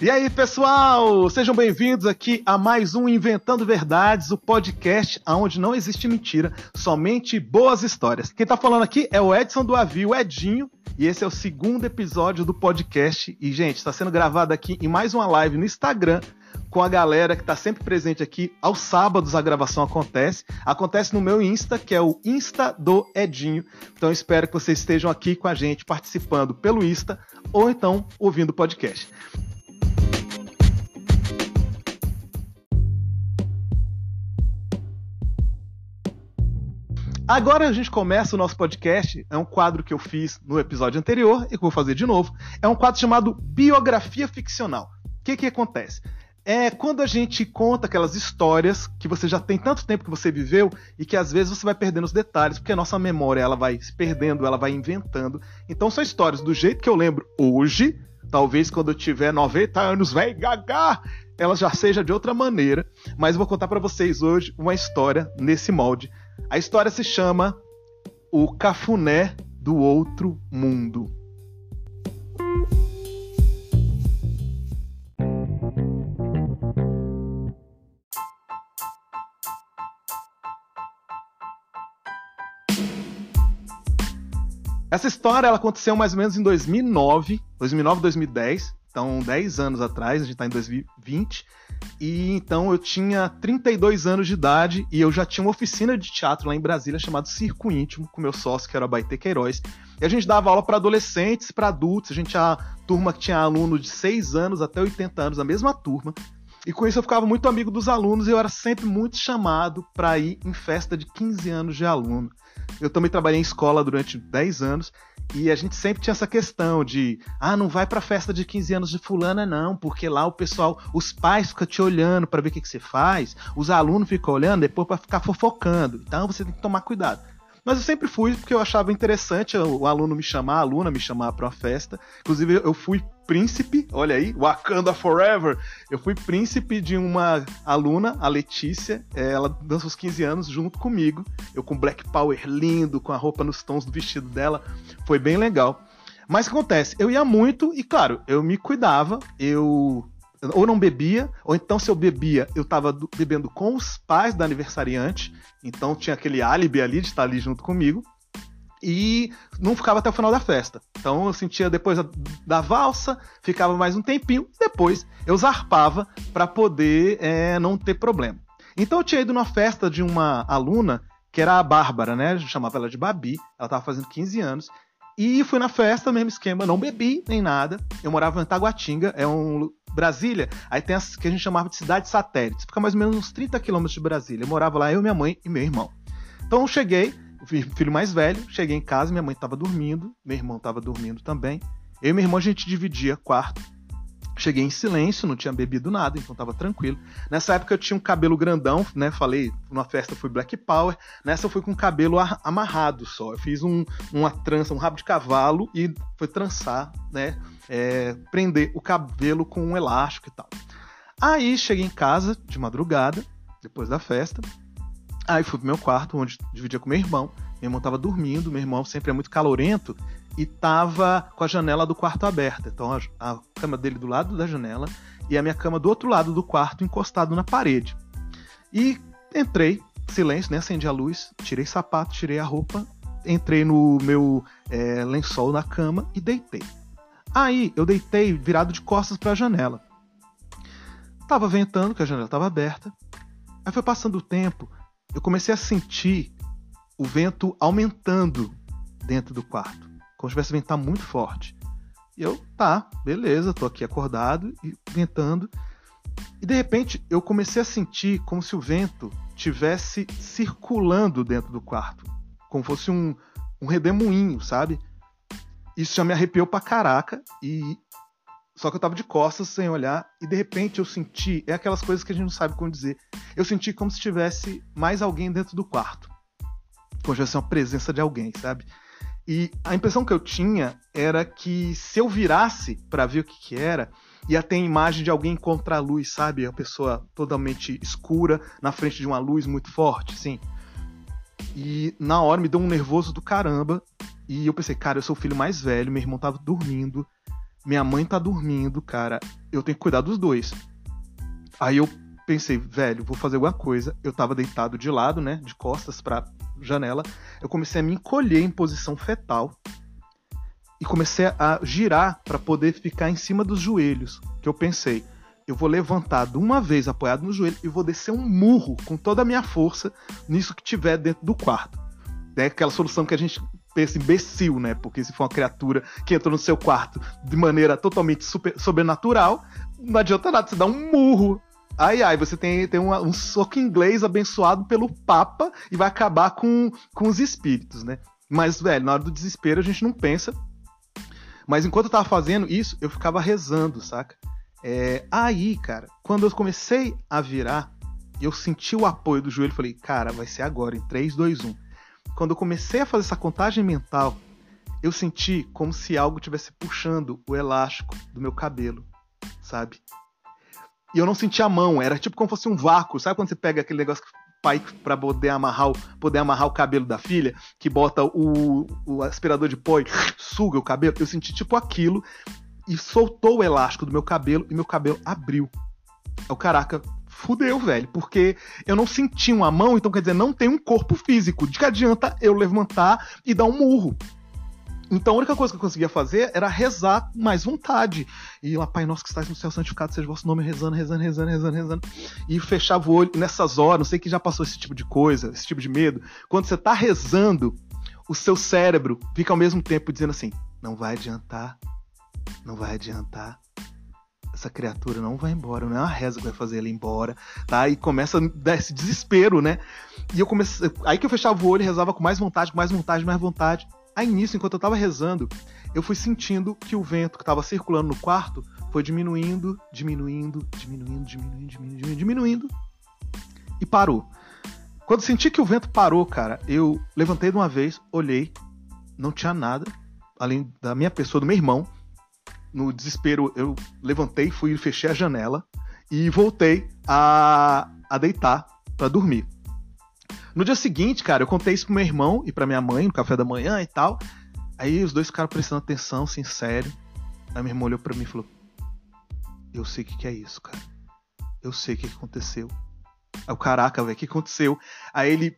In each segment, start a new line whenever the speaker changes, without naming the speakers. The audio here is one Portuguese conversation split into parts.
E aí, pessoal, sejam bem-vindos aqui a mais um Inventando Verdades, o podcast onde não existe mentira, somente boas histórias. Quem tá falando aqui é o Edson do Avi, o Edinho, e esse é o segundo episódio do podcast. E, gente, está sendo gravado aqui em mais uma live no Instagram com a galera que está sempre presente aqui. Aos sábados a gravação acontece. Acontece no meu Insta, que é o Insta do Edinho. Então espero que vocês estejam aqui com a gente, participando pelo Insta ou então ouvindo o podcast. Agora a gente começa o nosso podcast. É um quadro que eu fiz no episódio anterior e que eu vou fazer de novo. É um quadro chamado Biografia Ficcional. O que, que acontece? É quando a gente conta aquelas histórias que você já tem tanto tempo que você viveu e que às vezes você vai perdendo os detalhes, porque a nossa memória ela vai se perdendo, ela vai inventando. Então são histórias do jeito que eu lembro hoje, talvez quando eu tiver 90 anos, velho, gaga, ela já seja de outra maneira, mas vou contar para vocês hoje uma história nesse molde a história se chama O Cafuné do Outro Mundo. Essa história ela aconteceu mais ou menos em 2009, 2009, 2010. Então, 10 anos atrás, a gente está em 2020. E então eu tinha 32 anos de idade e eu já tinha uma oficina de teatro lá em Brasília chamada Circo Íntimo, com meu sócio, que era Baite Queiroz. E a gente dava aula para adolescentes, para adultos. A gente tinha turma que tinha aluno de 6 anos até 80 anos, a mesma turma. E com isso eu ficava muito amigo dos alunos e eu era sempre muito chamado para ir em festa de 15 anos de aluno. Eu também trabalhei em escola durante 10 anos e a gente sempre tinha essa questão de, ah, não vai pra festa de 15 anos de fulana não, porque lá o pessoal, os pais ficam te olhando para ver o que, que você faz, os alunos ficam olhando depois para ficar fofocando. Então você tem que tomar cuidado. Mas eu sempre fui porque eu achava interessante o aluno me chamar, a aluna me chamar para uma festa. Inclusive, eu fui príncipe, olha aí, Wakanda Forever. Eu fui príncipe de uma aluna, a Letícia. É, ela dança os 15 anos junto comigo. Eu com Black Power lindo, com a roupa nos tons do vestido dela. Foi bem legal. Mas o que acontece? Eu ia muito e, claro, eu me cuidava, eu ou não bebia, ou então se eu bebia, eu estava bebendo com os pais da aniversariante, então tinha aquele álibi ali de estar ali junto comigo, e não ficava até o final da festa. Então eu sentia depois da, valsa, ficava mais um tempinho, e depois eu zarpava para poder é, não ter problema. Então eu tinha ido numa festa de uma aluna, que era a Bárbara, né? Eu chamava ela de Babi, ela estava fazendo 15 anos, e fui na festa, mesmo esquema, não bebi nem nada. Eu morava em Taguatinga, é um Brasília, aí tem as que a gente chamava de cidade satélite. Fica mais ou menos uns 30 quilômetros de Brasília. Eu morava lá, eu, minha mãe e meu irmão. Então eu cheguei, filho mais velho, cheguei em casa, minha mãe estava dormindo, meu irmão estava dormindo também. Eu e meu irmão a gente dividia quarto. Cheguei em silêncio, não tinha bebido nada, então tava tranquilo. Nessa época eu tinha um cabelo grandão, né? Falei, numa festa fui Black Power. Nessa eu fui com o cabelo amarrado só. Eu fiz um, uma trança, um rabo de cavalo e foi trançar, né? É, prender o cabelo com um elástico e tal. Aí cheguei em casa de madrugada, depois da festa. Aí fui pro meu quarto, onde dividia com meu irmão. Meu irmão tava dormindo, meu irmão sempre é muito calorento e tava com a janela do quarto aberta. Então a, a, cama dele do lado da janela e a minha cama do outro lado do quarto encostado na parede. E entrei, silêncio, né? Acendi a luz, tirei sapato, tirei a roupa, entrei no meu é, lençol na cama e deitei. Aí eu deitei virado de costas para a janela. Tava ventando, que a janela estava aberta. Aí foi passando o tempo, eu comecei a sentir o vento aumentando dentro do quarto como se tivesse ventar muito forte. E eu, tá, beleza, tô aqui acordado e ventando. E de repente eu comecei a sentir como se o vento tivesse circulando dentro do quarto, como fosse um, um redemoinho, sabe? Isso já me arrepiou pra caraca e só que eu tava de costas sem olhar e de repente eu senti, é aquelas coisas que a gente não sabe como dizer. Eu senti como se tivesse mais alguém dentro do quarto. Como se tivesse uma presença de alguém, sabe? E a impressão que eu tinha era que se eu virasse para ver o que, que era, ia ter a imagem de alguém contra a luz, sabe? A pessoa totalmente escura na frente de uma luz muito forte, sim. E na hora me deu um nervoso do caramba. E eu pensei, cara, eu sou o filho mais velho, meu irmão tava dormindo. minha mãe tá dormindo, cara, eu tenho que cuidar dos dois. Aí eu pensei, velho, vou fazer alguma coisa. Eu tava deitado de lado, né, de costas pra janela. Eu comecei a me encolher em posição fetal e comecei a girar para poder ficar em cima dos joelhos. Que eu pensei, eu vou levantar de uma vez apoiado no joelho e vou descer um murro com toda a minha força nisso que tiver dentro do quarto. É aquela solução que a gente pensa imbecil, né? Porque se for uma criatura que entrou no seu quarto de maneira totalmente super, sobrenatural, não adianta nada, você dá um murro. Ai, ai, você tem, tem um, um soco inglês abençoado pelo Papa e vai acabar com, com os espíritos, né? Mas, velho, na hora do desespero a gente não pensa, mas enquanto eu tava fazendo isso, eu ficava rezando, saca? É, aí, cara, quando eu comecei a virar, eu senti o apoio do joelho, falei, cara, vai ser agora, em 3, 2, 1. Quando eu comecei a fazer essa contagem mental, eu senti como se algo tivesse puxando o elástico do meu cabelo, sabe? E eu não senti a mão, era tipo como se fosse um vácuo, sabe quando você pega aquele negócio que pai para poder amarrar, o, poder amarrar o cabelo da filha, que bota o, o aspirador de pó e suga o cabelo. Eu senti tipo aquilo e soltou o elástico do meu cabelo e meu cabelo abriu. O caraca, fudeu, velho, porque eu não senti uma mão, então quer dizer, não tem um corpo físico. De que adianta eu levantar e dar um murro? Então a única coisa que eu conseguia fazer era rezar com mais vontade. E lá, Pai Nosso que estás no céu, santificado seja o vosso nome, rezando, rezando, rezando, rezando, rezando. E fechava o olho nessas horas, não sei que já passou esse tipo de coisa, esse tipo de medo. Quando você tá rezando, o seu cérebro fica ao mesmo tempo dizendo assim: não vai adiantar, não vai adiantar. Essa criatura não vai embora, não é uma reza que vai fazer ela ir embora, tá? E começa a dar esse desespero, né? E eu comecei. Aí que eu fechava o olho rezava com mais vontade, com mais vontade, mais vontade. Aí nisso, enquanto eu tava rezando, eu fui sentindo que o vento que tava circulando no quarto foi diminuindo, diminuindo, diminuindo, diminuindo, diminuindo, diminuindo, e parou. Quando senti que o vento parou, cara, eu levantei de uma vez, olhei, não tinha nada, além da minha pessoa, do meu irmão. No desespero, eu levantei, fui fechei a janela e voltei a, a deitar para dormir. No dia seguinte, cara, eu contei isso pro meu irmão e pra minha mãe no café da manhã e tal. Aí os dois ficaram prestando atenção, assim, sério. Aí meu irmão olhou pra mim e falou: Eu sei o que, que é isso, cara. Eu sei o que, que aconteceu. Aí o caraca, velho, o que aconteceu? Aí ele.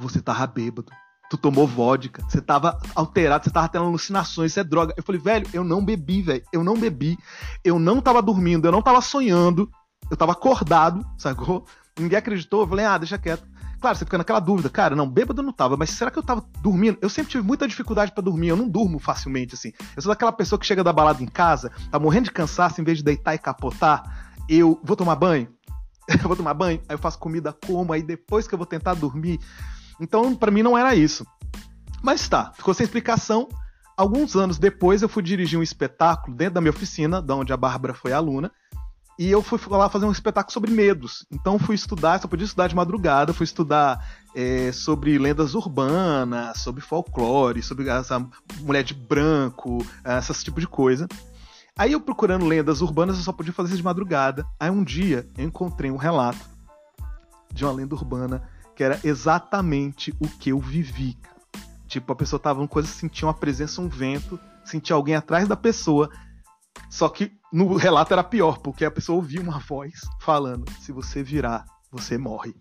Você tava bêbado. Tu tomou vodka. Você tava alterado, você tava tendo alucinações, isso é droga. Eu falei, velho, eu não bebi, velho. Eu não bebi. Eu não tava dormindo, eu não tava sonhando. Eu tava acordado, sacou? Ninguém acreditou, eu falei, ah, deixa quieto. Claro, você fica naquela dúvida, cara, não, bêbado eu não tava, mas será que eu tava dormindo? Eu sempre tive muita dificuldade para dormir, eu não durmo facilmente, assim. Eu sou daquela pessoa que chega da balada em casa, tá morrendo de cansaço, em vez de deitar e capotar, eu vou tomar banho, eu vou tomar banho, aí eu faço comida como, aí depois que eu vou tentar dormir. Então, para mim não era isso. Mas tá, ficou sem explicação. Alguns anos depois eu fui dirigir um espetáculo dentro da minha oficina, da onde a Bárbara foi aluna, e eu fui lá fazer um espetáculo sobre medos. Então fui estudar, só podia estudar de madrugada, fui estudar é, sobre lendas urbanas, sobre folclore, sobre essa mulher de branco, esse tipo de coisa. Aí eu procurando lendas urbanas, eu só podia fazer isso de madrugada. Aí um dia eu encontrei um relato de uma lenda urbana que era exatamente o que eu vivi. Tipo, a pessoa tava numa coisa, sentia uma presença, um vento, sentia alguém atrás da pessoa, só que no relato era pior, porque a pessoa ouvia uma voz falando: se você virar, você morre.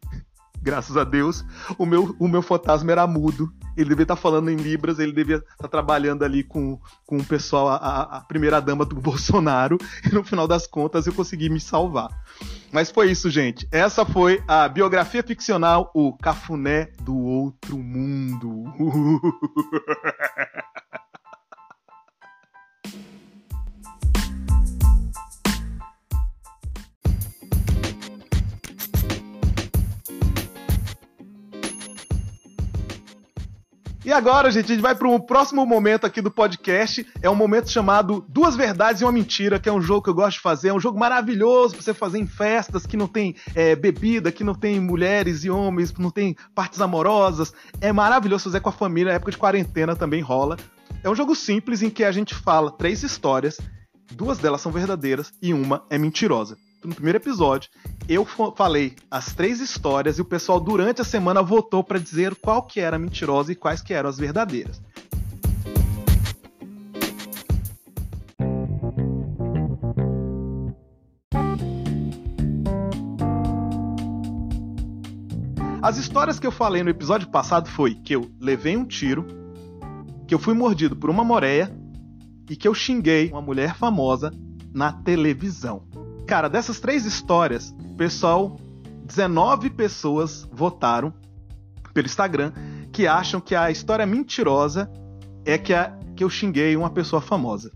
Graças a Deus, o meu, o meu fantasma era mudo. Ele devia estar falando em Libras, ele devia estar trabalhando ali com, com o pessoal, a, a primeira dama do Bolsonaro, e no final das contas eu consegui me salvar. Mas foi isso, gente. Essa foi a biografia ficcional, o Cafuné do Outro Mundo. E agora, gente, a gente vai para um próximo momento aqui do podcast. É um momento chamado Duas Verdades e uma Mentira, que é um jogo que eu gosto de fazer. É um jogo maravilhoso para você fazer em festas que não tem é, bebida, que não tem mulheres e homens, não tem partes amorosas. É maravilhoso fazer com a família, na época de quarentena também rola. É um jogo simples em que a gente fala três histórias, duas delas são verdadeiras e uma é mentirosa no primeiro episódio, eu falei as três histórias e o pessoal durante a semana votou para dizer qual que era mentirosa e quais que eram as verdadeiras. As histórias que eu falei no episódio passado foi que eu levei um tiro, que eu fui mordido por uma moreia e que eu xinguei uma mulher famosa na televisão. Cara, dessas três histórias, pessoal, 19 pessoas votaram pelo Instagram que acham que a história mentirosa é que, a, que eu xinguei uma pessoa famosa.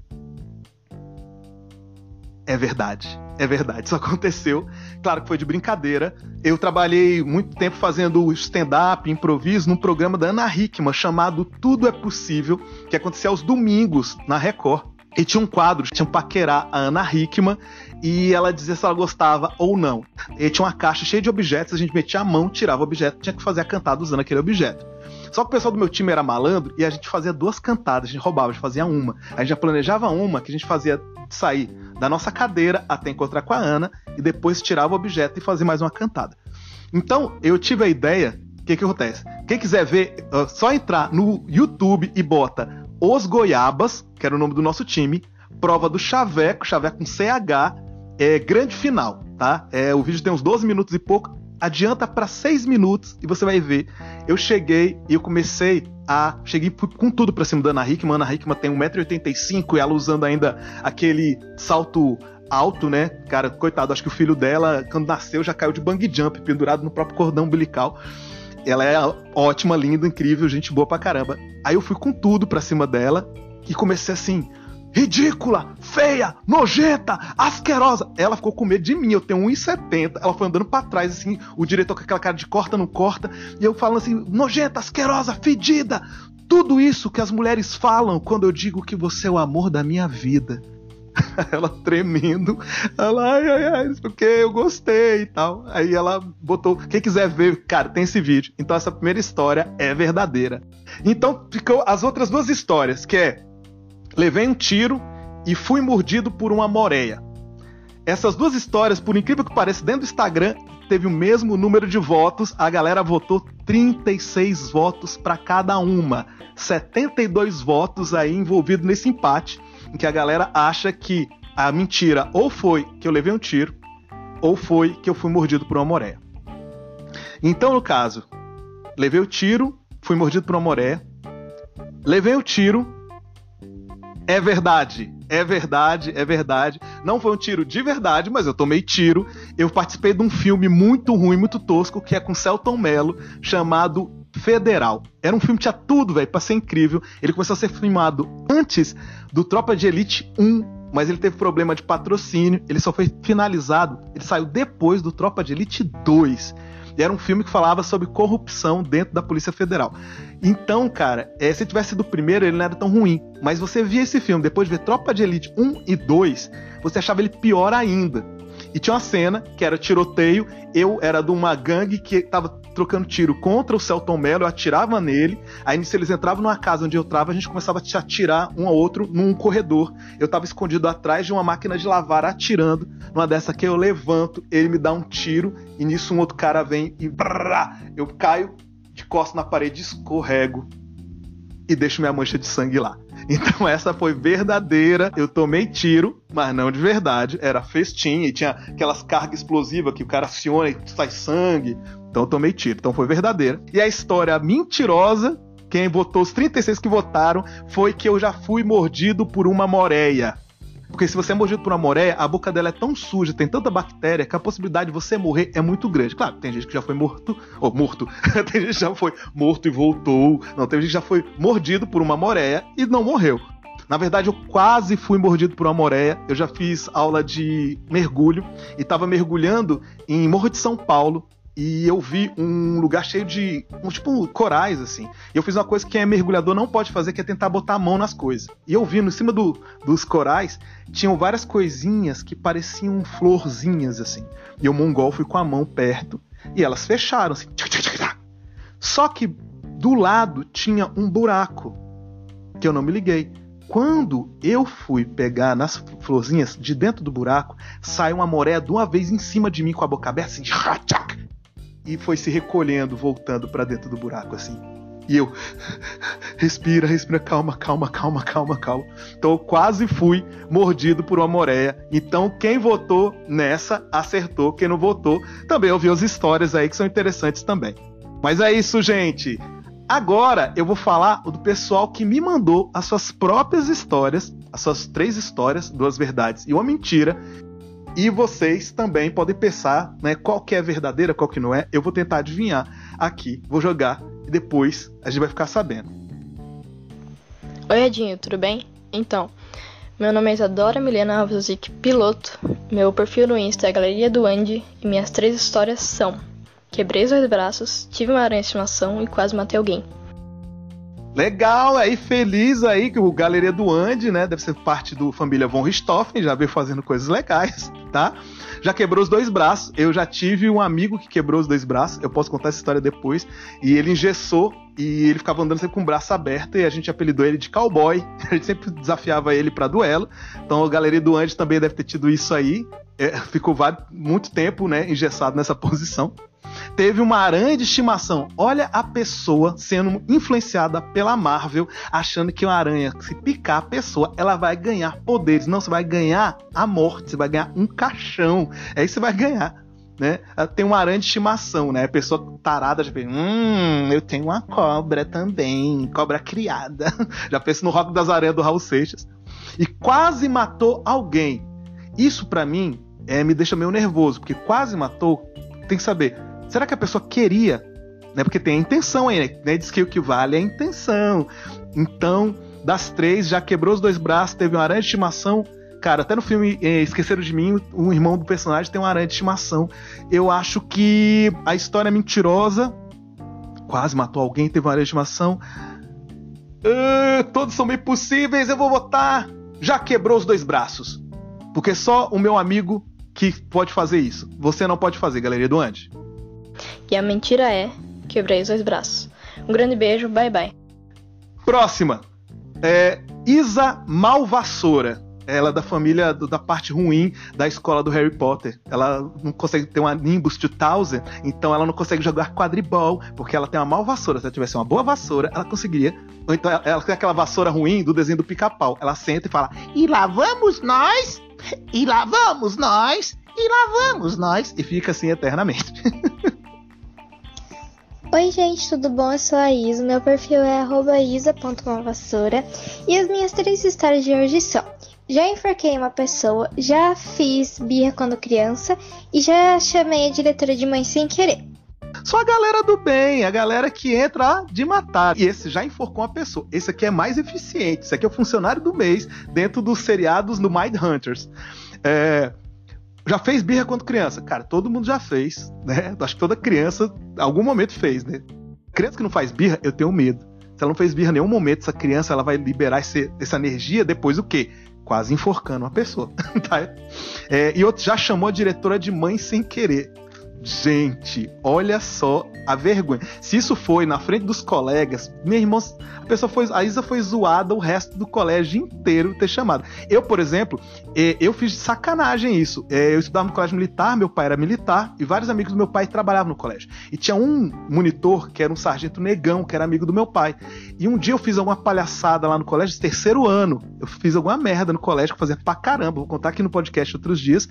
É verdade. É verdade, isso aconteceu. Claro que foi de brincadeira. Eu trabalhei muito tempo fazendo stand-up, improviso, num programa da Ana Hickman chamado Tudo é Possível, que acontecia aos domingos na Record. E tinha um quadro, tinha um paquerar a Ana Hickman e ela dizia se ela gostava ou não. E tinha uma caixa cheia de objetos, a gente metia a mão, tirava o objeto, tinha que fazer a cantada usando aquele objeto. Só que o pessoal do meu time era malandro e a gente fazia duas cantadas, a gente roubava, a gente fazia uma. A gente já planejava uma que a gente fazia sair da nossa cadeira até encontrar com a Ana e depois tirava o objeto e fazia mais uma cantada. Então, eu tive a ideia, o que que acontece? Quem quiser ver, uh, só entrar no YouTube e bota Os Goiabas, que era o nome do nosso time, prova do Chaveco, Chaveco com CH, é grande final, tá? É, o vídeo tem uns 12 minutos e pouco, adianta para 6 minutos e você vai ver. Eu cheguei e eu comecei a. Cheguei com tudo pra cima da Ana Hickman. Ana Hickman tem 1,85m e ela usando ainda aquele salto alto, né? Cara, coitado, acho que o filho dela, quando nasceu, já caiu de bang jump, pendurado no próprio cordão umbilical. Ela é ótima, linda, incrível, gente boa pra caramba. Aí eu fui com tudo pra cima dela e comecei assim ridícula, feia, nojenta, asquerosa. Ela ficou com medo de mim. Eu tenho 1,70. Ela foi andando para trás, assim, o diretor com aquela cara de corta, não corta. E eu falando assim, nojenta, asquerosa, fedida. Tudo isso que as mulheres falam quando eu digo que você é o amor da minha vida. ela tremendo. Ela, ai, ai, ai, porque eu gostei e tal. Aí ela botou. Quem quiser ver, cara, tem esse vídeo. Então essa primeira história é verdadeira. Então ficou as outras duas histórias, que é levei um tiro e fui mordido por uma moreia. Essas duas histórias, por incrível que pareça, dentro do Instagram teve o mesmo número de votos. A galera votou 36 votos para cada uma. 72 votos aí envolvidos nesse empate, em que a galera acha que a mentira ou foi que eu levei um tiro, ou foi que eu fui mordido por uma moreia. Então, no caso, levei o tiro, fui mordido por uma moreia, levei o tiro, é verdade, é verdade, é verdade. Não foi um tiro de verdade, mas eu tomei tiro. Eu participei de um filme muito ruim, muito tosco, que é com Celton Mello, chamado Federal. Era um filme que tinha tudo, velho, pra ser incrível. Ele começou a ser filmado antes do Tropa de Elite 1, mas ele teve problema de patrocínio. Ele só foi finalizado, ele saiu depois do Tropa de Elite 2. E era um filme que falava sobre corrupção dentro da Polícia Federal. Então, cara, é, se tivesse sido o primeiro, ele não era tão ruim. Mas você via esse filme, depois de ver Tropa de Elite 1 e 2, você achava ele pior ainda. E tinha uma cena que era tiroteio. Eu era de uma gangue que tava trocando tiro contra o Celton Mello, eu atirava nele. Aí, se eles entravam numa casa onde eu tava, a gente começava a atirar um ao outro num corredor. Eu tava escondido atrás de uma máquina de lavar atirando. Numa dessa que eu levanto, ele me dá um tiro, e nisso um outro cara vem e brrr, eu caio de costas na parede, escorrego e deixo minha mancha de sangue lá. Então essa foi verdadeira. Eu tomei tiro, mas não de verdade. Era festim e tinha aquelas cargas explosivas que o cara aciona e sai sangue. Então eu tomei tiro. Então foi verdadeira. E a história mentirosa, quem votou, os 36 que votaram, foi que eu já fui mordido por uma moreia. Porque se você é mordido por uma moreia, a boca dela é tão suja, tem tanta bactéria, que a possibilidade de você morrer é muito grande. Claro, tem gente que já foi morto, ou morto, tem gente que já foi morto e voltou. Não, tem gente que já foi mordido por uma moreia e não morreu. Na verdade, eu quase fui mordido por uma moreia. Eu já fiz aula de mergulho e estava mergulhando em Morro de São Paulo, e eu vi um lugar cheio de. Um, tipo corais, assim. E eu fiz uma coisa que é mergulhador não pode fazer, que é tentar botar a mão nas coisas. E eu vi, no cima do, dos corais, tinham várias coisinhas que pareciam florzinhas, assim. E o mongol fui com a mão perto e elas fecharam, assim. Só que do lado tinha um buraco que eu não me liguei. Quando eu fui pegar nas florzinhas, de dentro do buraco, saiu uma moré de uma vez em cima de mim com a boca aberta, assim, e foi se recolhendo, voltando para dentro do buraco assim. E eu respira, respira, calma, calma, calma, calma, calma. Então eu quase fui mordido por uma moreia. Então quem votou nessa acertou, quem não votou também ouviu as histórias aí que são interessantes também. Mas é isso, gente. Agora eu vou falar do pessoal que me mandou as suas próprias histórias, as suas três histórias, duas verdades e uma mentira. E vocês também podem pensar, né, qual que é verdadeira, qual que não é. Eu vou tentar adivinhar aqui, vou jogar e depois a gente vai ficar sabendo.
Oi, Edinho, tudo bem? Então, meu nome é Isadora Milena Alves piloto. Meu perfil no Insta é Galeria do Andy e minhas três histórias são: Quebrei os dois braços, tive uma aranha estimação e quase matei alguém.
Legal, aí feliz aí que o Galeria do Andy, né? Deve ser parte do família Von Richthofen, já veio fazendo coisas legais, tá? Já quebrou os dois braços. Eu já tive um amigo que quebrou os dois braços. Eu posso contar essa história depois. E ele engessou e ele ficava andando sempre com o braço aberto e a gente apelidou ele de cowboy. A gente sempre desafiava ele para duelo. Então a Galeria do Andy também deve ter tido isso aí. É, ficou muito tempo, né, engessado nessa posição teve uma aranha de estimação. Olha a pessoa sendo influenciada pela Marvel, achando que uma aranha, se picar a pessoa, ela vai ganhar poderes. Não, você vai ganhar a morte, você vai ganhar um caixão. É isso que você vai ganhar. Né? Tem uma aranha de estimação, né? A pessoa tarada já pensa, hum, eu tenho uma cobra também, cobra criada. Já pensa no rock das aranhas do Raul Seixas. E quase matou alguém. Isso para mim é, me deixa meio nervoso, porque quase matou, tem que saber, Será que a pessoa queria? Né? Porque tem a intenção aí, né? Diz que o que vale é a intenção. Então, das três, já quebrou os dois braços, teve uma aranha de estimação. Cara, até no filme é, Esqueceram de Mim, um irmão do personagem tem uma aranha de estimação. Eu acho que a história é mentirosa. Quase matou alguém, teve uma aranha de estimação. Uh, todos são meio possíveis, eu vou votar. Já quebrou os dois braços. Porque só o meu amigo que pode fazer isso. Você não pode fazer, galeria do Andy.
E a mentira é: quebrei os dois braços. Um grande beijo, bye bye.
Próxima. É Isa Malvassoura. Ela é da família do, da parte ruim da escola do Harry Potter. Ela não consegue ter uma Nimbus 2000, então ela não consegue jogar quadribol, porque ela tem uma mal vassoura. Se ela tivesse uma boa vassoura, ela conseguiria. Ou então ela, ela tem aquela vassoura ruim do desenho do pica-pau. Ela senta e fala: E lá vamos nós! E lá vamos nós! E lá vamos nós! E fica assim eternamente.
Oi gente, tudo bom? Eu sou a Isa, meu perfil é isa.malvassoura e as minhas três histórias de hoje são Já enforquei uma pessoa, já fiz birra quando criança e já chamei a diretora de mãe sem querer.
Só a galera do bem, a galera que entra de matar. E esse já enforcou uma pessoa. Esse aqui é mais eficiente. Esse aqui é o funcionário do mês dentro dos seriados do Mind Hunters. É, já fez birra quando criança? Cara, todo mundo já fez, né? Acho que toda criança, algum momento fez, né? Criança que não faz birra, eu tenho medo. Se ela não fez birra em nenhum momento, essa criança ela vai liberar esse, essa energia depois o quê? Quase enforcando uma pessoa. tá? É, e outro já chamou a diretora de mãe sem querer. Gente, olha só a vergonha. Se isso foi na frente dos colegas, minha irmã, a pessoa foi, a Isa foi zoada o resto do colégio inteiro ter chamado. Eu, por exemplo, é, eu fiz sacanagem isso. É, eu estudava no colégio militar, meu pai era militar e vários amigos do meu pai trabalhavam no colégio. E tinha um monitor que era um sargento negão, que era amigo do meu pai. E um dia eu fiz alguma palhaçada lá no colégio, terceiro ano. Eu fiz alguma merda no colégio que fazia pra caramba. Vou contar aqui no podcast outros dias.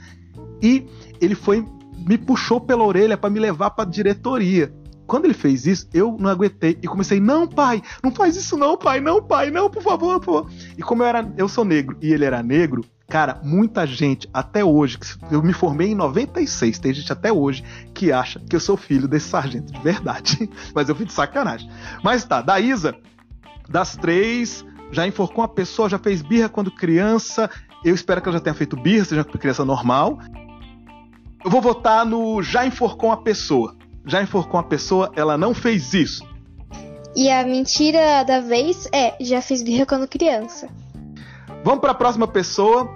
E ele foi me puxou pela orelha para me levar para diretoria. Quando ele fez isso, eu não aguentei e comecei: "Não, pai, não faz isso não, pai, não, pai, não, por favor, por favor". E como eu era, eu sou negro e ele era negro, cara, muita gente até hoje, eu me formei em 96, tem gente até hoje que acha que eu sou filho desse sargento de verdade, mas eu fui de sacanagem. Mas tá, da Isa, das três, já enforcou uma pessoa, já fez birra quando criança. Eu espero que ela já tenha feito birra, seja criança normal. Eu vou votar no já enforcou uma pessoa. Já enforcou uma pessoa, ela não fez isso.
E a mentira da vez é: já fiz birra quando criança.
Vamos para a próxima pessoa.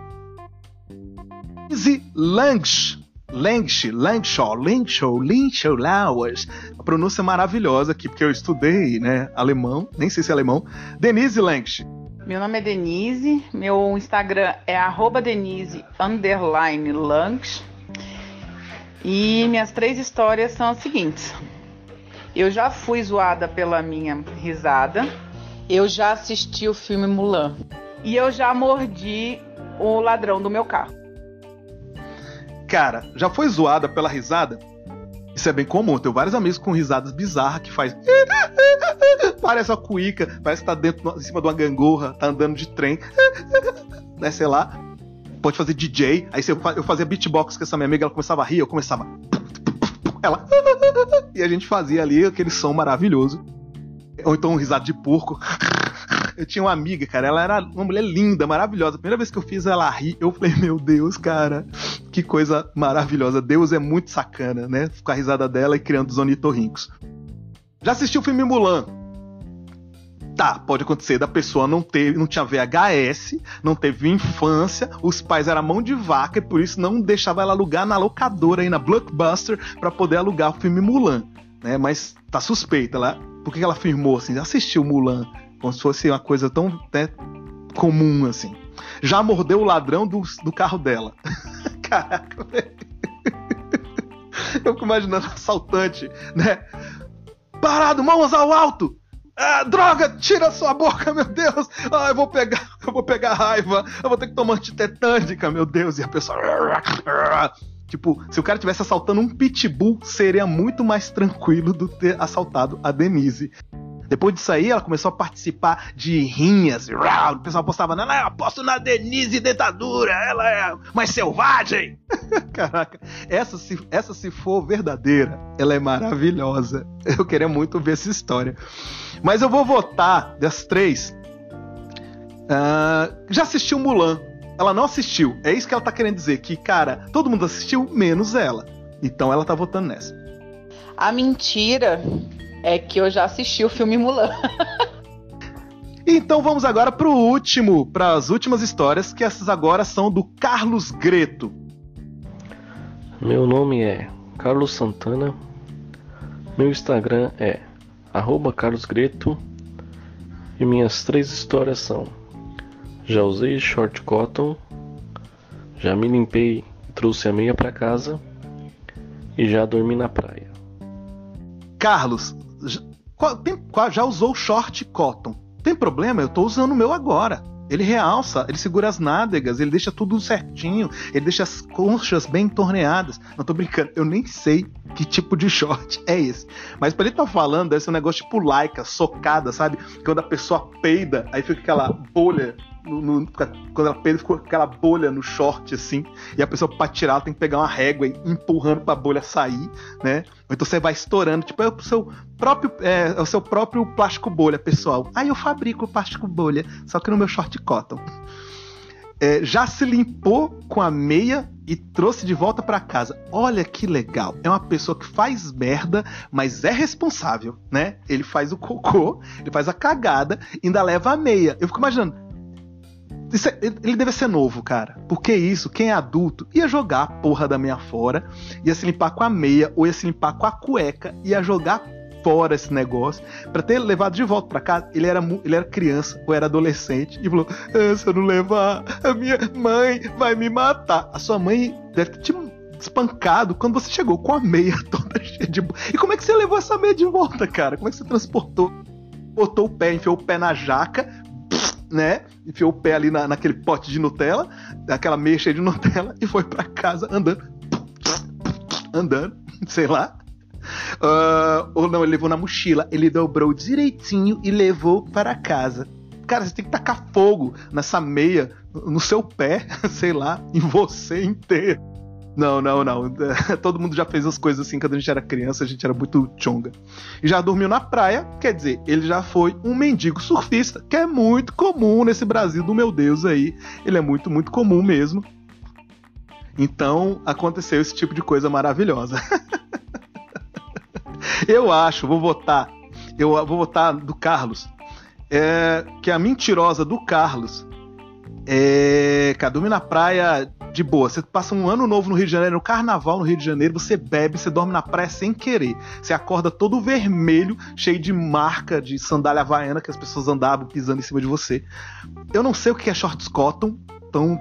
Easy Lange. Lange, Langshaw, Langshaw, Langshaw Lowers. A pronúncia é maravilhosa aqui, porque eu estudei, né, alemão, nem sei se é alemão. Denise Lange.
Meu nome é Denise, meu Instagram é arroba Denise underline Lange. E minhas três histórias são as seguintes. Eu já fui zoada pela minha risada. Eu já assisti o filme Mulan. E eu já mordi o ladrão do meu carro.
Cara, já foi zoada pela risada? Isso é bem comum. Eu tenho vários amigos com risadas bizarras que faz. Parece uma cuíca, parece que tá dentro, em cima de uma gangorra, tá andando de trem. né, sei lá. Pode fazer DJ. Aí eu fazia beatbox com essa minha amiga, ela começava a rir, eu começava. Ela. E a gente fazia ali aquele som maravilhoso. Ou então um risado de porco. Eu tinha uma amiga, cara, ela era uma mulher linda, maravilhosa. A primeira vez que eu fiz ela rir, eu falei, meu Deus, cara, que coisa maravilhosa. Deus é muito sacana, né? Ficar risada dela e criando os ornitorrincos. Já assistiu o filme Mulan? Tá, pode acontecer da pessoa não ter, não tinha VHS, não teve infância, os pais eram mão de vaca e por isso não deixava ela alugar na locadora aí na Blockbuster para poder alugar o filme Mulan, né? Mas tá suspeita lá. Por que ela afirmou assim? Assistiu Mulan como se fosse uma coisa tão né, comum assim. Já mordeu o ladrão do, do carro dela. Caraca, velho. Eu fico imaginando assaltante, né? Parado, mãos ao alto! Ah, droga, tira sua boca, meu Deus! Ah, eu vou pegar, eu vou pegar raiva, eu vou ter que tomar antitetânica, meu Deus! E a pessoa. Tipo, se o cara tivesse assaltando um pitbull, seria muito mais tranquilo do ter assaltado a Denise. Depois disso aí, ela começou a participar de rinhas. O pessoal postava, não, eu aposto na Denise Dentadura, ela é mais selvagem. Caraca, essa se, essa se for verdadeira, ela é maravilhosa. Eu queria muito ver essa história. Mas eu vou votar das três. Uh, já assistiu Mulan? Ela não assistiu. É isso que ela tá querendo dizer. Que, cara, todo mundo assistiu, menos ela. Então ela tá votando nessa.
A mentira é que eu já assisti o filme Mulan.
então vamos agora para o último, para as últimas histórias, que essas agora são do Carlos Greto.
Meu nome é Carlos Santana. Meu Instagram é @carlosgreto e minhas três histórias são: já usei short cotton, já me limpei trouxe a meia para casa e já dormi na praia.
Carlos, já usou short cotton. Tem problema? Eu tô usando o meu agora. Ele realça, ele segura as nádegas, ele deixa tudo certinho, ele deixa as conchas bem torneadas. Não tô brincando, eu nem sei que tipo de short é esse. Mas pra ele tá falando, deve ser um negócio tipo laica, socada, sabe? Quando a pessoa peida, aí fica aquela bolha no, no, quando ela pega, ficou aquela bolha no short, assim, e a pessoa pra tirar ela tem que pegar uma régua e empurrando pra bolha sair, né? Então você vai estourando, tipo, é o seu próprio, é, é o seu próprio plástico bolha, pessoal. Aí eu fabrico o plástico bolha, só que no meu short cotton. É, já se limpou com a meia e trouxe de volta para casa. Olha que legal. É uma pessoa que faz merda, mas é responsável, né? Ele faz o cocô, ele faz a cagada, ainda leva a meia. Eu fico imaginando, é, ele deve ser novo, cara. Porque isso, quem é adulto, ia jogar a porra da meia fora, ia se limpar com a meia, ou ia se limpar com a cueca, ia jogar fora esse negócio. para ter levado de volta para casa, ele era, ele era criança ou era adolescente e falou: ah, Se eu não levar, a minha mãe vai me matar. A sua mãe deve ter te espancado quando você chegou com a meia toda cheia de. E como é que você levou essa meia de volta, cara? Como é que você transportou? Botou o pé, enfiou o pé na jaca, né? Enfiou o pé ali na, naquele pote de Nutella, aquela meia cheia de Nutella, e foi para casa andando. Andando, sei lá. Uh, ou não, ele levou na mochila. Ele dobrou direitinho e levou para casa. Cara, você tem que tacar fogo nessa meia, no seu pé, sei lá, em você inteiro. Não, não, não. Todo mundo já fez as coisas assim quando a gente era criança, a gente era muito chonga. E já dormiu na praia, quer dizer, ele já foi um mendigo surfista, que é muito comum nesse Brasil do meu Deus aí. Ele é muito, muito comum mesmo. Então aconteceu esse tipo de coisa maravilhosa. eu acho, vou votar, eu vou votar do Carlos, é, que a mentirosa do Carlos é, Cadume na praia de boa. Você passa um ano novo no Rio de Janeiro, no carnaval no Rio de Janeiro, você bebe, você dorme na praia sem querer. Você acorda todo vermelho, cheio de marca de sandália havaiana que as pessoas andavam pisando em cima de você. Eu não sei o que é shorts cotton, então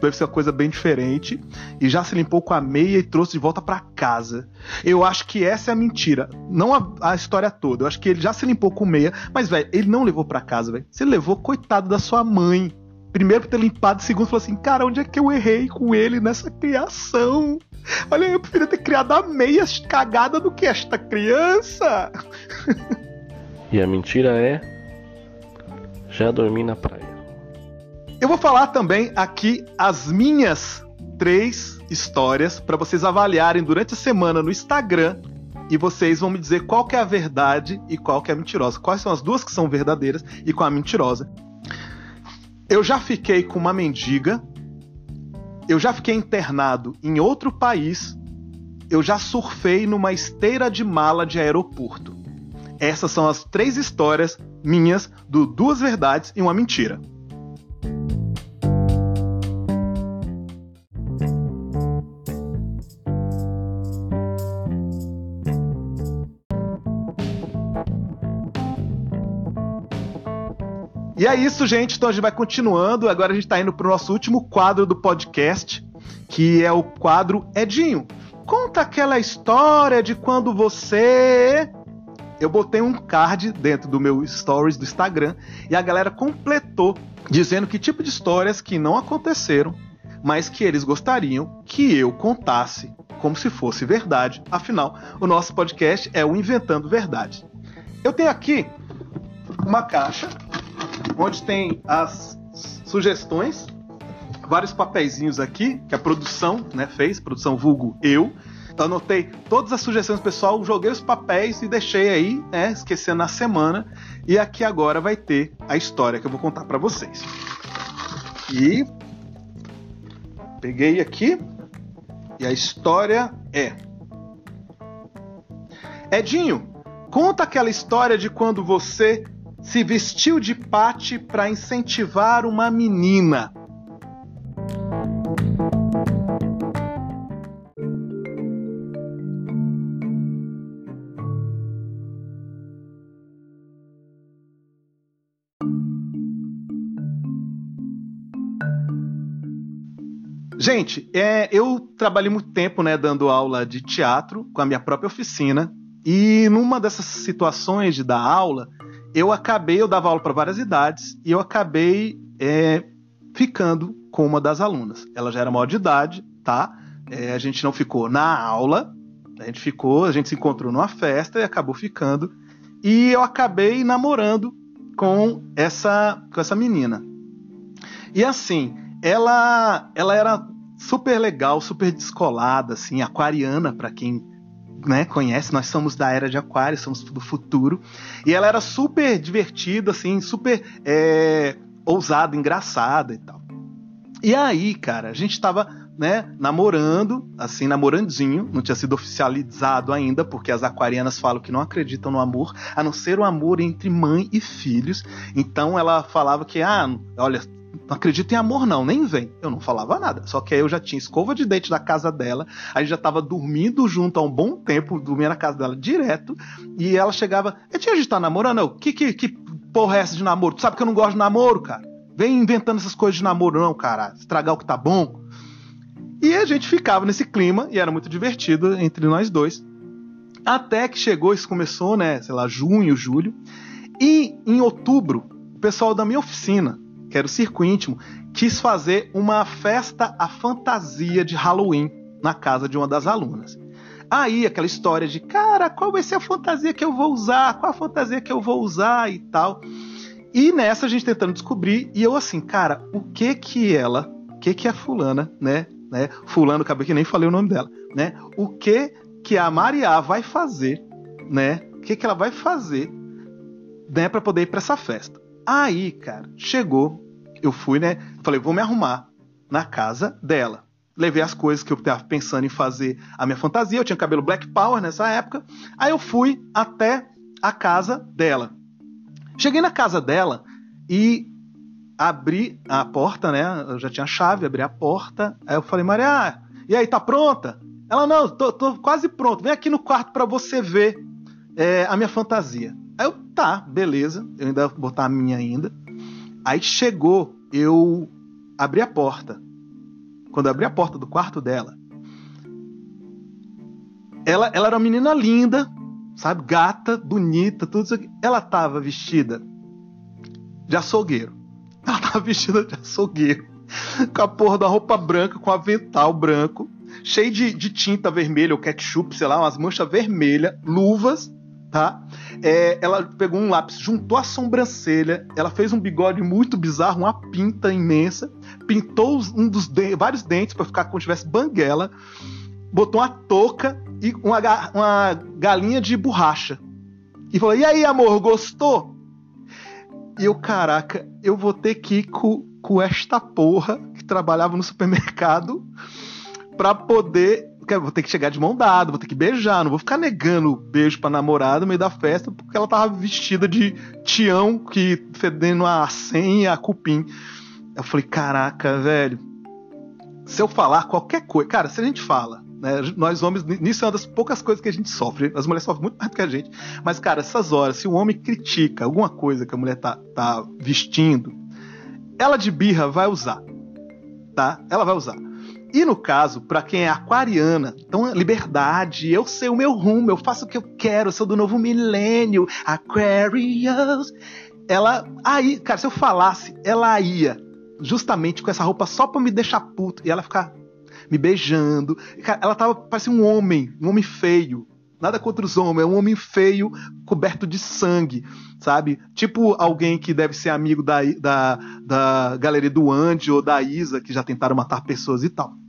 deve ser uma coisa bem diferente. E já se limpou com a meia e trouxe de volta para casa. Eu acho que essa é a mentira. Não a, a, história toda. Eu acho que ele já se limpou com meia, mas, velho, ele não levou para casa, velho. Você levou, coitado da sua mãe primeiro por ter limpado, segundo falou assim, cara, onde é que eu errei com ele nessa criação? Olha, eu preferia ter criado a meia cagada do que esta criança.
E a mentira é. Já dormi na praia.
Eu vou falar também aqui as minhas três histórias para vocês avaliarem durante a semana no Instagram e vocês vão me dizer qual que é a verdade e qual que é a mentirosa. Quais são as duas que são verdadeiras e qual é a mentirosa. Eu já fiquei com uma mendiga, eu já fiquei internado em outro país, eu já surfei numa esteira de mala de aeroporto. Essas são as três histórias minhas do Duas Verdades e uma Mentira. E é isso, gente. Então a gente vai continuando. Agora a gente está indo para o nosso último quadro do podcast, que é o quadro Edinho. Conta aquela história de quando você. Eu botei um card dentro do meu stories do Instagram e a galera completou dizendo que tipo de histórias que não aconteceram, mas que eles gostariam que eu contasse como se fosse verdade. Afinal, o nosso podcast é o Inventando Verdade. Eu tenho aqui uma caixa onde tem as sugestões, vários papeizinhos aqui que a produção né, fez, produção vulgo eu. Então anotei todas as sugestões do pessoal, joguei os papéis e deixei aí, né, esquecendo na semana. E aqui agora vai ter a história que eu vou contar para vocês. E peguei aqui e a história é Edinho, conta aquela história de quando você se vestiu de pate para incentivar uma menina. Gente, é, eu trabalhei muito tempo né, dando aula de teatro com a minha própria oficina. E numa dessas situações de dar aula, eu acabei, eu dava aula para várias idades, e eu acabei é, ficando com uma das alunas. Ela já era maior de idade, tá? É, a gente não ficou na aula, a gente ficou, a gente se encontrou numa festa e acabou ficando. E eu acabei namorando com essa, com essa menina. E assim, ela, ela era super legal, super descolada, assim, aquariana, para quem né, conhece, nós somos da era de Aquário, somos do futuro. E ela era super divertida, assim, super é, ousada, engraçada e tal. E aí, cara, a gente tava, né, namorando, assim, namorandinho, não tinha sido oficializado ainda, porque as aquarianas falam que não acreditam no amor, a não ser o amor entre mãe e filhos. Então ela falava que, ah, olha, não acredito em amor, não, nem vem. Eu não falava nada. Só que aí eu já tinha escova de dente da casa dela, a gente já tava dormindo junto há um bom tempo, dormia na casa dela direto, e ela chegava, eu tinha a gente tá namorando, eu, que, que, que porra é essa de namoro? Tu sabe que eu não gosto de namoro, cara? Vem inventando essas coisas de namoro, não, cara. Estragar o que tá bom. E a gente ficava nesse clima, e era muito divertido entre nós dois. Até que chegou, isso começou, né, sei lá, junho, julho. E em outubro, o pessoal da minha oficina, que era o Circo Íntimo, quis fazer uma festa à fantasia de Halloween na casa de uma das alunas. Aí aquela história de, cara, qual vai ser a fantasia que eu vou usar? Qual a fantasia que eu vou usar e tal. E nessa a gente tentando descobrir, e eu assim, cara, o que que ela, o que que a fulana, né, né, fulano, acabei que nem falei o nome dela, né, o que que a Maria vai fazer, né, o que que ela vai fazer, né, para poder ir para essa festa. Aí, cara, chegou, eu fui, né? Falei, vou me arrumar na casa dela. Levei as coisas que eu tava pensando em fazer a minha fantasia. Eu tinha cabelo Black Power nessa época. Aí eu fui até a casa dela. Cheguei na casa dela e abri a porta, né? Eu já tinha chave, abri a porta. Aí eu falei, Maria, e aí, tá pronta? Ela, não, tô, tô quase pronto. Vem aqui no quarto para você ver é, a minha fantasia. Aí eu, tá, beleza. Eu ainda vou botar a minha ainda. Aí chegou, eu abri a porta. Quando abri a porta do quarto dela, ela, ela era uma menina linda, sabe? Gata, bonita, tudo isso aqui. Ela tava vestida de açougueiro. Ela tava vestida de açougueiro. Com a porra da roupa branca, com avental branco. cheio de, de tinta vermelha ou ketchup, sei lá, umas manchas vermelhas, luvas, tá? É, ela pegou um lápis, juntou a sobrancelha, ela fez um bigode muito bizarro, uma pinta imensa, pintou um dos de vários dentes para ficar como se tivesse banguela, botou uma touca e uma, uma galinha de borracha. E falou: E aí, amor, gostou? E eu, caraca, eu vou ter que ir com, com esta porra que trabalhava no supermercado pra poder. Vou ter que chegar de mão dada, vou ter que beijar, não vou ficar negando beijo pra namorada no meio da festa porque ela tava vestida de tião que fedendo a senha e a cupim. Eu falei, caraca, velho. Se eu falar qualquer coisa. Cara, se a gente fala né? Nós homens, nisso é uma das poucas coisas que a gente sofre. As mulheres sofrem muito mais do que a gente. Mas, cara, essas horas, se o homem critica alguma coisa que a mulher tá, tá vestindo, ela de birra vai usar. Tá? Ela vai usar. E no caso, para quem é aquariana, então liberdade, eu sei o meu rumo, eu faço o que eu quero, eu sou do novo milênio, Aquarius. Ela aí, cara, se eu falasse, ela ia justamente com essa roupa só pra me deixar puto e ela ficar me beijando. Cara, ela tava parecia um homem, um homem feio. Nada contra os homens, é um homem feio, coberto de sangue, sabe? Tipo alguém que deve ser amigo da, da, da galeria do Andy ou da Isa, que já tentaram matar pessoas e tal.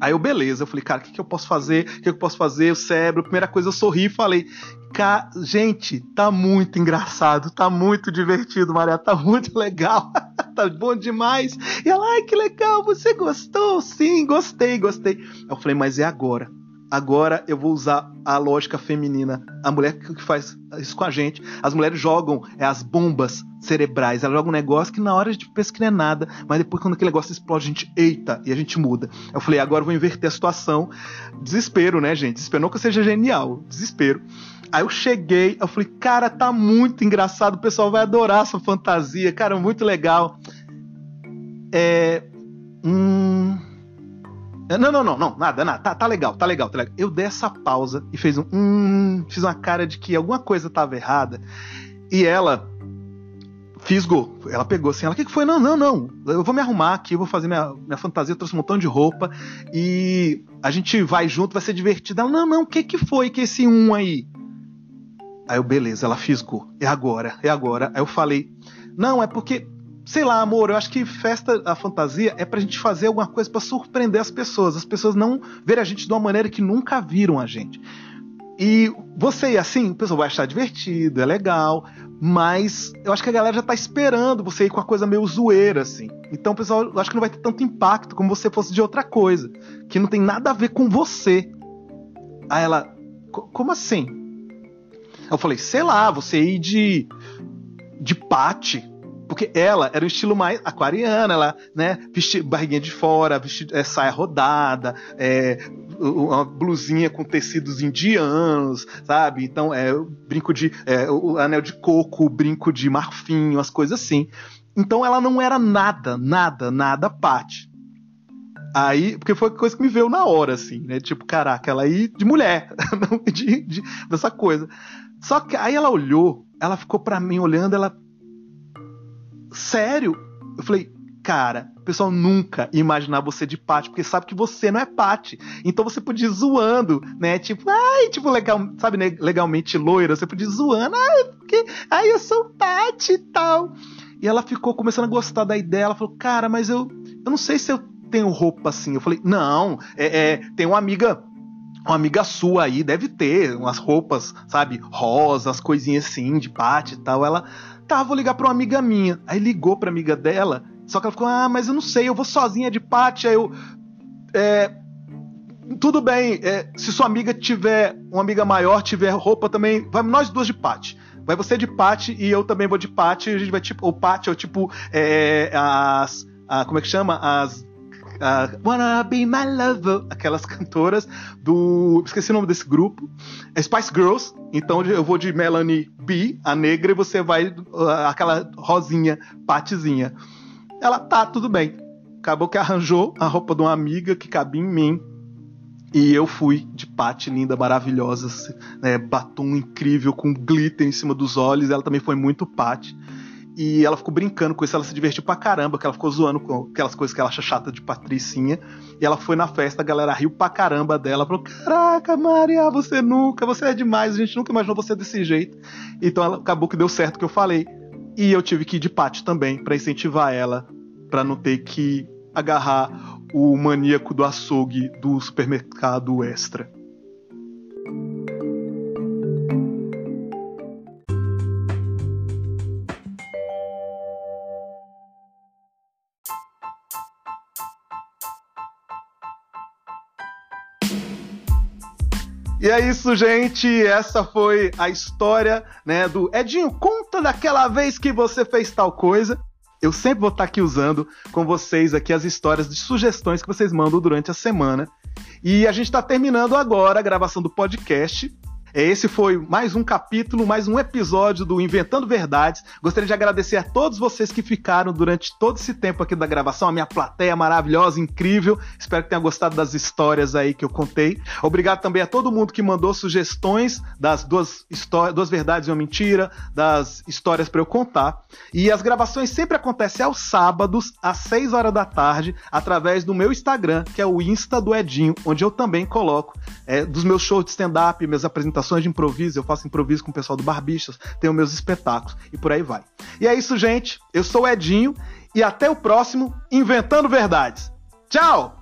Aí eu, beleza, eu falei, cara, o que, que eu posso fazer? O que, que eu posso fazer? O cérebro, primeira coisa, eu sorri e falei, cara, gente, tá muito engraçado, tá muito divertido, Maria, tá muito legal, tá bom demais. E ela, ai, que legal, você gostou? Sim, gostei, gostei. Eu falei, mas é agora. Agora eu vou usar a lógica feminina. A mulher que faz isso com a gente. As mulheres jogam é, as bombas cerebrais. Elas jogam um negócio que na hora a gente pensa que não é nada, mas depois quando aquele negócio explode, a gente, eita, e a gente muda. Eu falei, agora eu vou inverter a situação. Desespero, né, gente? Desespero não que eu seja genial. Desespero. Aí eu cheguei, eu falei, cara, tá muito engraçado, o pessoal vai adorar essa fantasia, cara, muito legal. É. Hum. Não, não, não, não, nada, nada. Tá, tá legal, tá legal, tá legal. Eu dei essa pausa e fez um. Hum, fiz uma cara de que alguma coisa tava errada. E ela fisgou. Ela pegou assim, ela, o que, que foi? Não, não, não. Eu vou me arrumar aqui, eu vou fazer minha, minha fantasia, eu trouxe um montão de roupa e a gente vai junto, vai ser divertido. Ela, não, não, o que que foi que esse um aí? Aí eu, beleza, ela fisgou. É agora, é agora. Aí eu falei, não, é porque sei lá, amor, eu acho que festa, a fantasia é pra gente fazer alguma coisa para surpreender as pessoas. As pessoas não verem a gente de uma maneira que nunca viram a gente. E você ir assim, o pessoal vai achar divertido, é legal, mas eu acho que a galera já tá esperando você ir com a coisa meio zoeira, assim. Então o pessoal eu acho que não vai ter tanto impacto como você fosse de outra coisa, que não tem nada a ver com você. Aí ela, como assim? Eu falei, sei lá, você ir de. de pate porque ela era o estilo mais aquariana, ela, né, vestia barriguinha de fora, é, saia rodada, é, uma blusinha com tecidos indianos, sabe? Então, é, brinco de. É, o anel de coco, brinco de marfim, umas coisas assim. Então ela não era nada, nada, nada Paty. Aí, porque foi coisa que me veio na hora, assim, né? Tipo, caraca, ela aí de mulher, de, de, dessa coisa. Só que aí ela olhou, ela ficou para mim olhando, ela sério? Eu falei, cara, o pessoal nunca ia imaginar você de Paty, porque sabe que você não é Paty. Então você podia ir zoando, né? Tipo, ai, tipo, legal, sabe, né? legalmente loira, você podia ir zoando, ai, porque, ai, eu sou Paty e tal. E ela ficou começando a gostar da ideia, ela falou, cara, mas eu, eu não sei se eu tenho roupa assim. Eu falei, não, é, é tem uma amiga uma amiga sua aí deve ter umas roupas, sabe, rosas, coisinhas assim, de pate e tal. Ela, Tá, vou ligar pra uma amiga minha. Aí ligou pra amiga dela, só que ela ficou, ah, mas eu não sei, eu vou sozinha de pátio. Aí eu. É, tudo bem, é, se sua amiga tiver, uma amiga maior, tiver roupa também, vamos nós duas de pate. Vai você de pate e eu também vou de pate. A gente vai tipo, o pate é tipo é, as. A, como é que chama? As uh, Wanna Be My Lover, aquelas cantoras do. Esqueci o nome desse grupo. É Spice Girls. Então eu vou de Melanie B, a negra, e você vai uh, aquela rosinha, patezinha. Ela, tá, tudo bem. Acabou que arranjou a roupa de uma amiga que cabia em mim. E eu fui de pate linda, maravilhosa, né, batom incrível com glitter em cima dos olhos. Ela também foi muito pate. E ela ficou brincando com isso, ela se divertiu pra caramba, que ela ficou zoando com aquelas coisas que ela acha chata de patricinha. E ela foi na festa, a galera riu pra caramba dela, falou: Caraca, Maria, você nunca, você é demais, a gente nunca imaginou você desse jeito. Então ela, acabou que deu certo o que eu falei. E eu tive que ir de pátio também, para incentivar ela, para não ter que agarrar o maníaco do açougue do supermercado extra. E é isso, gente. Essa foi a história, né, do Edinho, conta daquela vez que você fez tal coisa. Eu sempre vou estar aqui usando com vocês aqui as histórias de sugestões que vocês mandam durante a semana. E a gente está terminando agora a gravação do podcast. Esse foi mais um capítulo, mais um episódio do Inventando Verdades. Gostaria de agradecer a todos vocês que ficaram durante todo esse tempo aqui da gravação, a minha plateia maravilhosa, incrível. Espero que tenham gostado das histórias aí que eu contei. Obrigado também a todo mundo que mandou sugestões das duas duas verdades e uma mentira, das histórias para eu contar. E as gravações sempre acontecem aos sábados, às 6 horas da tarde, através do meu Instagram, que é o Insta do Edinho, onde eu também coloco é, dos meus shows de stand-up, minhas apresentações de improviso, eu faço improviso com o pessoal do Barbixas, tenho meus espetáculos e por aí vai. E é isso, gente. Eu sou o Edinho e até o próximo Inventando Verdades. Tchau!